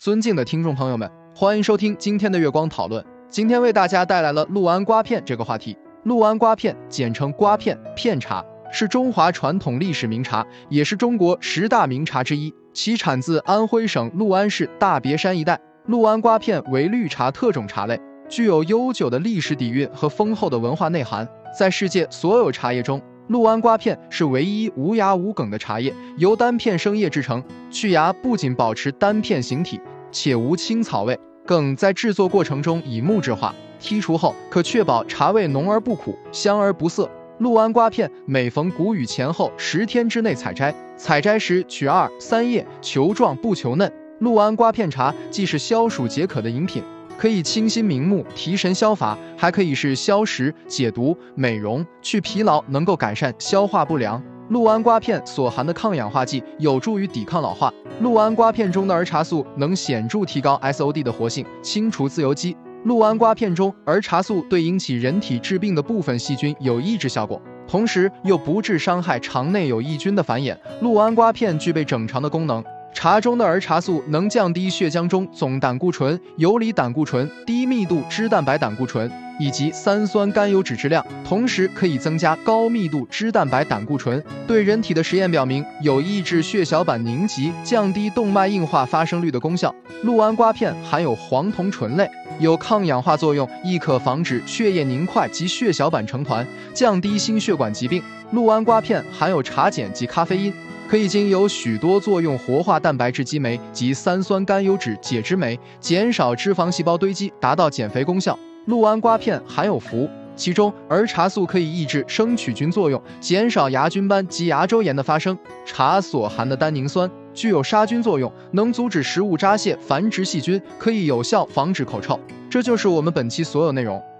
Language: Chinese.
尊敬的听众朋友们，欢迎收听今天的月光讨论。今天为大家带来了六安瓜片这个话题。六安瓜片简称瓜片片茶，是中华传统历史名茶，也是中国十大名茶之一。其产自安徽省六安市大别山一带。六安瓜片为绿茶特种茶类，具有悠久的历史底蕴和丰厚的文化内涵。在世界所有茶叶中，六安瓜片是唯一无芽无梗的茶叶，由单片生叶制成。去芽不仅保持单片形体，且无青草味，更在制作过程中以木质化。剔除后，可确保茶味浓而不苦，香而不涩。六安瓜片每逢谷雨前后十天之内采摘，采摘时取二三叶，球状不球嫩。六安瓜片茶既是消暑解渴的饮品。可以清心明目、提神消乏，还可以是消食、解毒、美容、去疲劳，能够改善消化不良。六安瓜片所含的抗氧化剂有助于抵抗老化。六安瓜片中的儿茶素能显著提高 SOD 的活性，清除自由基。六安瓜片中儿茶素对引起人体致病的部分细菌有抑制效果，同时又不致伤害肠内有益菌的繁衍。六安瓜片具备整肠的功能。茶中的儿茶素能降低血浆中总胆固醇、游离胆固醇、低密度脂蛋白胆固醇以及三酸甘油脂质量，同时可以增加高密度脂蛋白胆固醇。对人体的实验表明，有抑制血小板凝集、降低动脉硬化发生率的功效。六安瓜片含有黄酮醇类，有抗氧化作用，亦可防止血液凝块及血小板成团，降低心血管疾病。六安瓜片含有茶碱及咖啡因。可以经由许多作用活化蛋白质激酶及三酸甘油脂解脂酶，减少脂肪细胞堆积，达到减肥功效。六安瓜片含有氟，其中儿茶素可以抑制生曲菌作用，减少牙菌斑及牙周炎的发生。茶所含的单宁酸具有杀菌作用，能阻止食物渣泄繁殖细菌，可以有效防止口臭。这就是我们本期所有内容。